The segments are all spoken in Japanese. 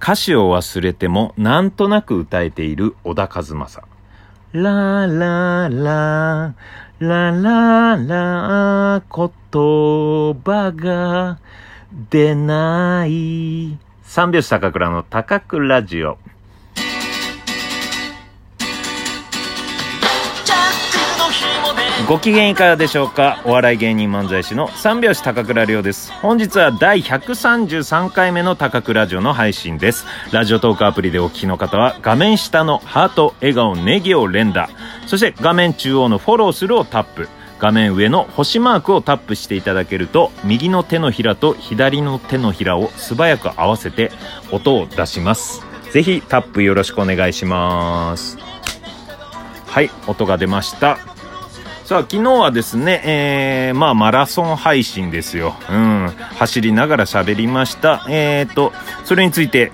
歌詞を忘れてもなんとなく歌えている小田和正。ラララ、ラララ、言葉が出ない。三拍子高倉の高倉ジオ。ご機嫌いかがでしょうか？お笑い芸人漫才師の三拍子高倉涼です。本日は第133回目の高倉ラジオの配信です。ラジオトークアプリでお聞きの方は画面下のハート、笑顔、ネギを連打。そして画面中央のフォローするをタップ。画面上の星マークをタップしていただけると右の手のひらと左の手のひらを素早く合わせて音を出します。ぜひタップよろしくお願いします。はい、音が出ました。さあ、昨日はですね、えー、まあ、マラソン配信ですよ。うん。走りながら喋りました。えーと、それについて、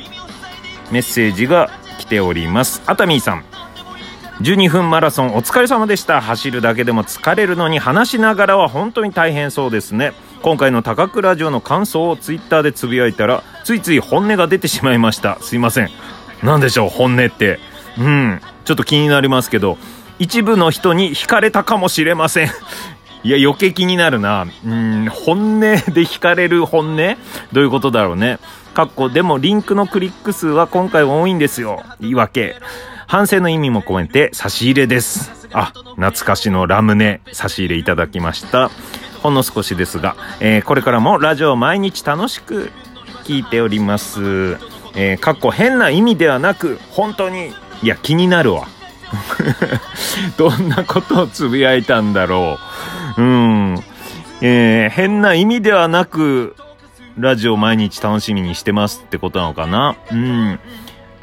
メッセージが来ております。熱海さん。12分マラソンお疲れ様でした。走るだけでも疲れるのに話しながらは本当に大変そうですね。今回の高倉ラジオの感想をツイッターでつぶやいたら、ついつい本音が出てしまいました。すいません。なんでしょう、本音って。うん。ちょっと気になりますけど、一部の人に惹かれたかもしれません。いや、余計気になるな。うん、本音で惹かれる本音？どういうことだろうね。かっこ、でもリンクのクリック数は今回多いんですよ。言い訳。反省の意味も込めて差し入れです。あ、懐かしのラムネ差し入れいただきました。ほんの少しですが、えーこれからもラジオを毎日楽しく聞いております。えーかっこ変な意味ではなく、本当に、いや、気になるわ。どんなことをつぶやいたんだろう。うん。えー変な意味ではなく、ラジオ毎日楽しみにしてますってことなのかな。うん。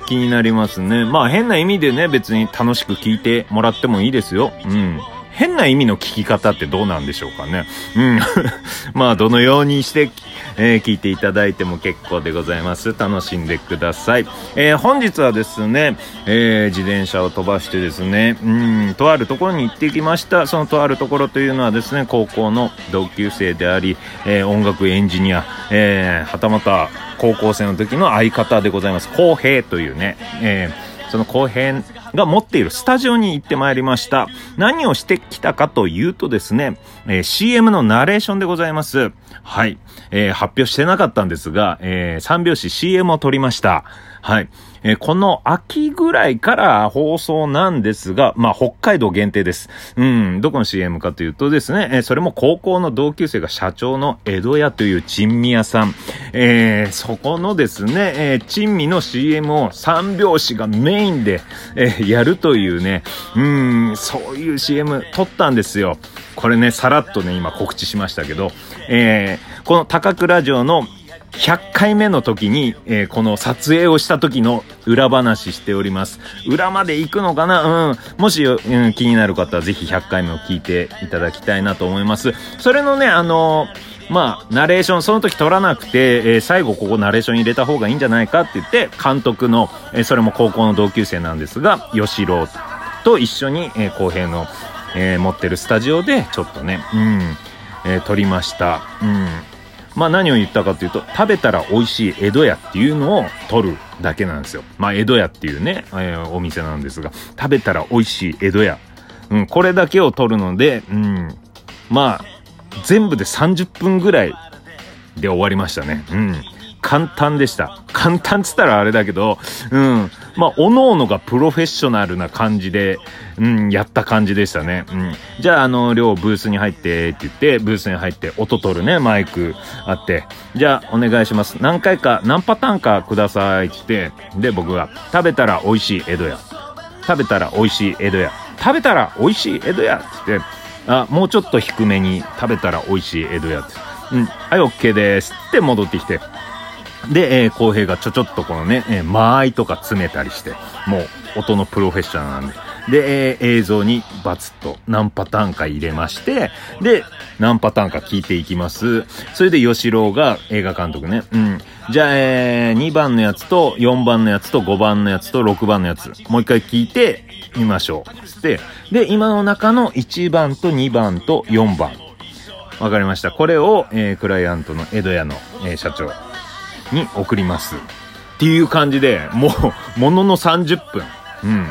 気になりますね。まあ変な意味でね、別に楽しく聞いてもらってもいいですよ。うん。変な意味の聞き方ってどうなんでしょうかね。うん。まあどのようにして、えー聞いていただいても結構でございます。楽しんでください。えー本日はですね、えー自転車を飛ばしてですね、うん、とあるところに行ってきました。そのとあるところというのはですね、高校の同級生であり、え音楽エンジニア、えはたまた高校生の時の相方でございます。浩平というね、えーその浩平が持っているスタジオに行ってまいりました。何をしてきたかというとですね、えー CM のナレーションでございます。はい。えー発表してなかったんですが、えー三拍子 CM を撮りました。はい。えーこの秋ぐらいから放送なんですが、まあ、北海道限定です。うん、どこの CM かというとですね、えーそれも高校の同級生が社長の江戸屋という珍味屋さん。えーそこのですね、えー珍味の CM を三拍子がメインで、えーやるというね、うん、そういう CM 撮ったんですよ。これね、さらっとね、今告知しましたけど、えーこの高倉城の100回目の時に、えーこの撮影をした時の裏話しております。裏まで行くのかな？うん。もし、うん、気になる方はぜひ100回目を聞いていただきたいなと思います。それのね、あのーまあ、ナレーション、その時撮らなくて、えー最後ここナレーション入れた方がいいんじゃないかって言って、監督の、えそれも高校の同級生なんですが、吉郎と一緒に、えー、公平の、え持ってるスタジオで、ちょっとね、うん、え撮りました。うん。まあ何を言ったかというと、食べたら美味しい江戸屋っていうのを取るだけなんですよ。まあ江戸屋っていうね、えーお店なんですが、食べたら美味しい江戸屋。うん、これだけを取るので、うん、まあ、全部で30分ぐらいで終わりましたね。うん。簡単でした。簡単っつったらあれだけど、うん。まあ、おのおのがプロフェッショナルな感じで、うん、やった感じでしたね。うん。じゃあ、あの、両ブースに入ってって言って、ブースに入って音取るね、マイクあって、じゃあ、お願いします。何回か、何パターンかくださいって言って、で、僕が、食べたら美味しい江戸屋。食べたら美味しい江戸屋。食べたら美味しい江戸屋って言って、あ、もうちょっと低めに食べたら美味しい江戸屋って。うん、はい、OK ですって戻ってきて。で、えー、公平がちょちょっとこのね、えー間合いとか詰めたりして、もう音のプロフェッショナルなんで。で、えー映像にバツッと何パターンか入れまして、で、何パターンか聞いていきます。それで吉郎が映画監督ね。うん。じゃあ、えー、2番のやつと4番のやつと5番のやつと6番のやつ、もう一回聞いてみましょう。つって、で、今の中の1番と2番と4番。わかりました。これを、えークライアントの江戸屋の、えー社長に送ります。っていう感じで、もう、ものの30分。うん。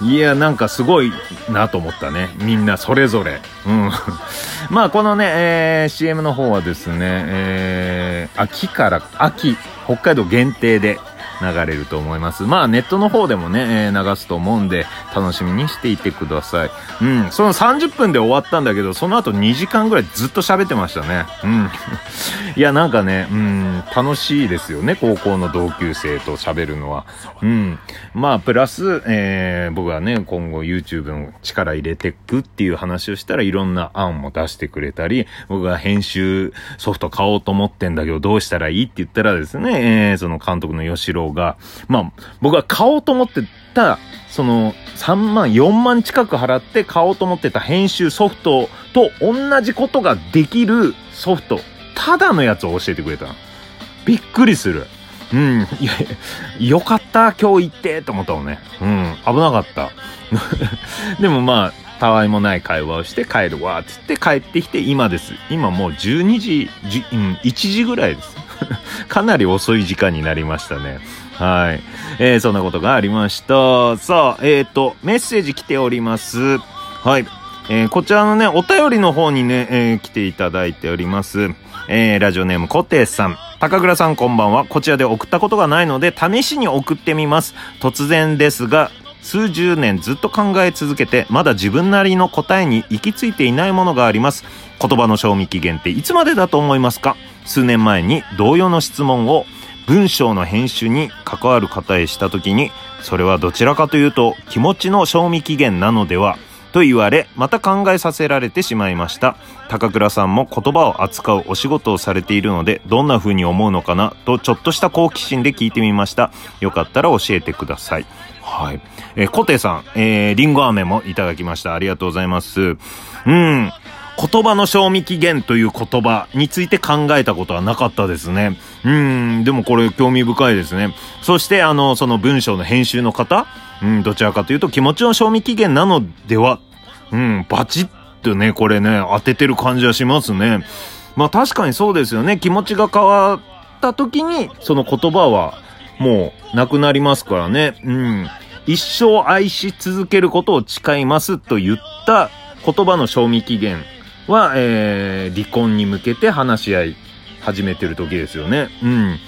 いや、なんかすごいなと思ったね。みんなそれぞれ。うん。まあ、このね、えー、CM の方はですね、えー、秋から、秋、北海道限定で、流れると思います。まあネットの方でもね、えー、流すと思うんで、楽しみにしていてください。うん、その30分で終わったんだけど、その後2時間ぐらいずっと喋ってましたね。うん。いや、なんかね、うん、楽しいですよね、高校の同級生と喋るのは。うん。まあ、プラス、えー、僕はね、今後 YouTube の力入れてくっていう話をしたらいろんな案も出してくれたり、僕が編集ソフト買おうと思ってんだけど、どうしたらいいって言ったらですね、えー、その監督の吉郎が、まあ、僕は買おうと思ってた、その、3万、4万近く払って買おうと思ってた編集ソフトと同じことができるソフト、ただのやつを教えてくれたの。びっくりする。うん。いや、よかった、今日行って、と思ったもんね。うん。危なかった。でもまあ、たわいもない会話をして帰るわ、つって帰ってきて今です。今もう12時、うん、1時ぐらいです。かなり遅い時間になりましたね。はい。えー、そんなことがありました。さあ、えっ、ー、と、メッセージ来ております。はい。えー、こちらのね、お便りの方にね、えー、来ていただいております。えー、ラジオネーム、コテさん。高倉さんこんばんは。こちらで送ったことがないので、試しに送ってみます。突然ですが、数十年ずっと考え続けて、まだ自分なりの答えに行き着いていないものがあります。言葉の賞味期限っていつまでだと思いますか？数年前に同様の質問を文章の編集に関わる方へした時に、それはどちらかというと気持ちの賞味期限なのではと言われ、また考えさせられてしまいました。高倉さんも言葉を扱うお仕事をされているので、どんな風に思うのかなと、ちょっとした好奇心で聞いてみました。よかったら教えてください。はい。えー、コテさん、えー、リンゴ飴もいただきました。ありがとうございます。うん。言葉の賞味期限という言葉について考えたことはなかったですね。うん、でもこれ興味深いですね。そして、あの、その文章の編集の方、うん、どちらかというと気持ちの賞味期限なのでは、うん、バチッとね、これね、当ててる感じはしますね。まあ確かにそうですよね。気持ちが変わった時に、その言葉はもうなくなりますからね。うん。一生愛し続けることを誓いますと言った言葉の賞味期限は、えー、離婚に向けて話し合い始めてる時ですよね。うん。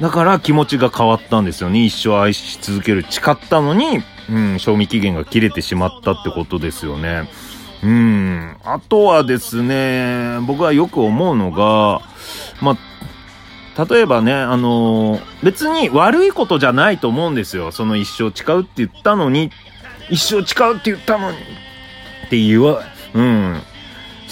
だから気持ちが変わったんですよね。一生愛し続ける誓ったのに、うん、賞味期限が切れてしまったってことですよね。うん。あとはですね、僕はよく思うのが、まあ、例えばね、あのー、別に悪いことじゃないと思うんですよ。その一生誓うって言ったのに、一生誓うって言ったのに、って言わ、うん。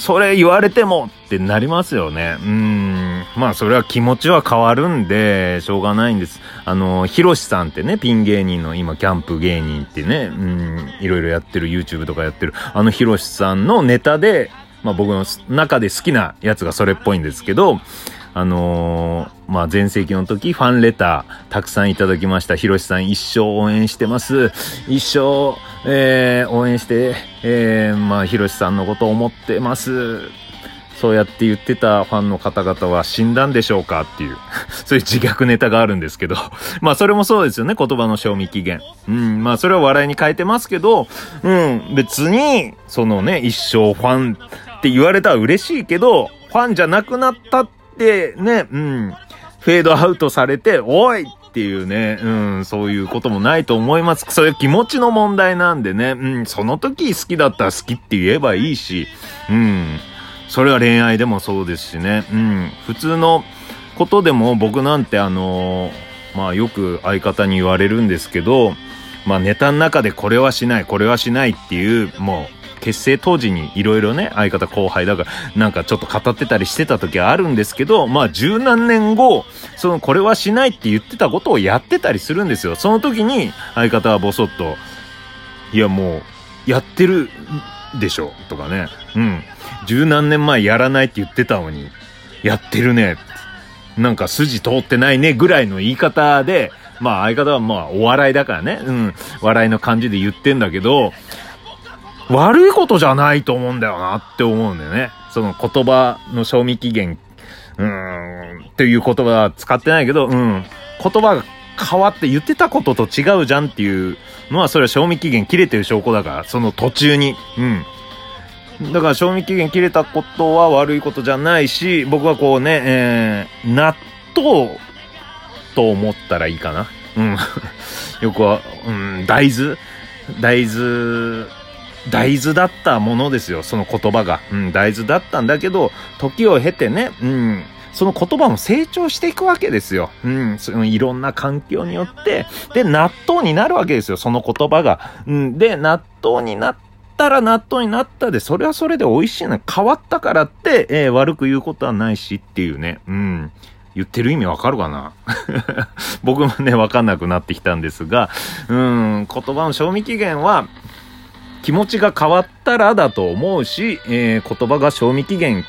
それ言われてもってなりますよね。うん。まあそれは気持ちは変わるんで、しょうがないんです。あの、ヒロシさんってね、ピン芸人の今キャンプ芸人ってね、うん、いろいろやってる YouTube とかやってる、あのヒロシさんのネタで、まあ僕の中で好きなやつがそれっぽいんですけど、あのー、まあ、前世紀の時、ファンレター、たくさんいただきました。ひろしさん、一生応援してます。一生、えー、応援して、えー、まあ、ひろしさんのことを思ってます。そうやって言ってたファンの方々は死んだんでしょうかっていう、そういう自虐ネタがあるんですけど。まあそれもそうですよね、言葉の賞味期限。うん、まあそれは笑いに変えてますけど、うん、別に、そのね、一生ファンって言われたら嬉しいけど、ファンじゃなくなったって、ね、うん、フェードアウトされて、おいっていうね、うん、そういうこともないと思います。それ気持ちの問題なんでね、うん、その時好きだったら好きって言えばいいし、うん、それは恋愛でもそうですしね、うん、普通のことでも僕なんてあのまあよく相方に言われるんですけど、まあネタの中でこれはしない、これはしないっていう、もう、結成当時にいろいろね、相方後輩だから、なんかちょっと語ってたりしてた時はあるんですけど、まあ十何年後、そのこれはしないって言ってたことをやってたりするんですよ。その時に相方はボソッと、いやもう、やってるでしょ、とかね。うん。十何年前やらないって言ってたのに、やってるね。なんか筋通ってないね、ぐらいの言い方で、まあ相方はまあお笑いだからね、うん、笑いの感じで言ってんだけど、悪いことじゃないと思うんだよなって思うんだよね。その言葉の賞味期限、うーん、っていう言葉は使ってないけど、うん。言葉が変わって言ってたことと違うじゃんっていうのは、それは賞味期限切れてる証拠だから、その途中に。うん。だから賞味期限切れたことは悪いことじゃないし、僕はこうね、えー、納豆と思ったらいいかな。うん。よくは、うん、大豆？大豆、大豆だったものですよ、その言葉が。うん、大豆だったんだけど、時を経てね、うん、その言葉も成長していくわけですよ。うん、そのいろんな環境によって、で、納豆になるわけですよ、その言葉が。うん、で、納豆になって、たら納豆になったで、それはそれで美味しいな。変わったからって、えー、悪く言うことはないしっていうね。うん。言ってる意味わかるかな？僕もね、わかんなくなってきたんですが、うん、言葉の賞味期限は、気持ちが変わったらだと思うし、えー、言葉が賞味期限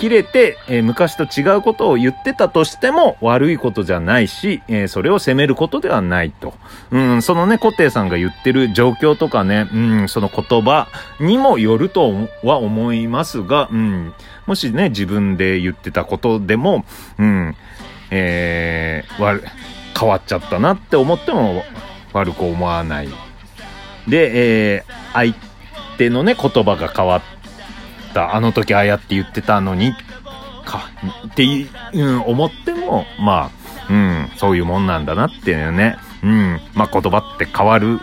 切れて、えー、昔と違うことを言ってたとしても悪いことじゃないし、えー、それを責めることではないと。うん、そのね、固定さんが言ってる状況とかね、うん、その言葉にもよるとは思いますが、うん、もしね、自分で言ってたことでも、うん、えー、悪、変わっちゃったなって思っても悪く思わない。で、えー、相手のね、言葉が変わっ、たあの時ああやって言ってたのにかって、うん、思ってもまあ、うん、そういうもんなんだなっていうね、うん、まあ言葉って変わる。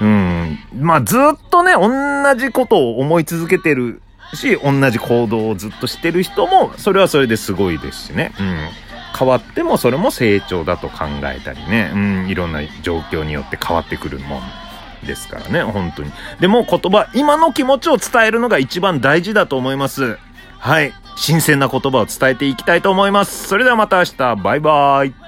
うん。まあずっとね、同じことを思い続けてるし、同じ行動をずっとしてる人も、それはそれですごいですしね。うん。変わってもそれも成長だと考えたりね。うん。いろんな状況によって変わってくるもんですからね、本当に。でも言葉、今の気持ちを伝えるのが一番大事だと思います。はい。新鮮な言葉を伝えていきたいと思います。それではまた明日、バイバーイ。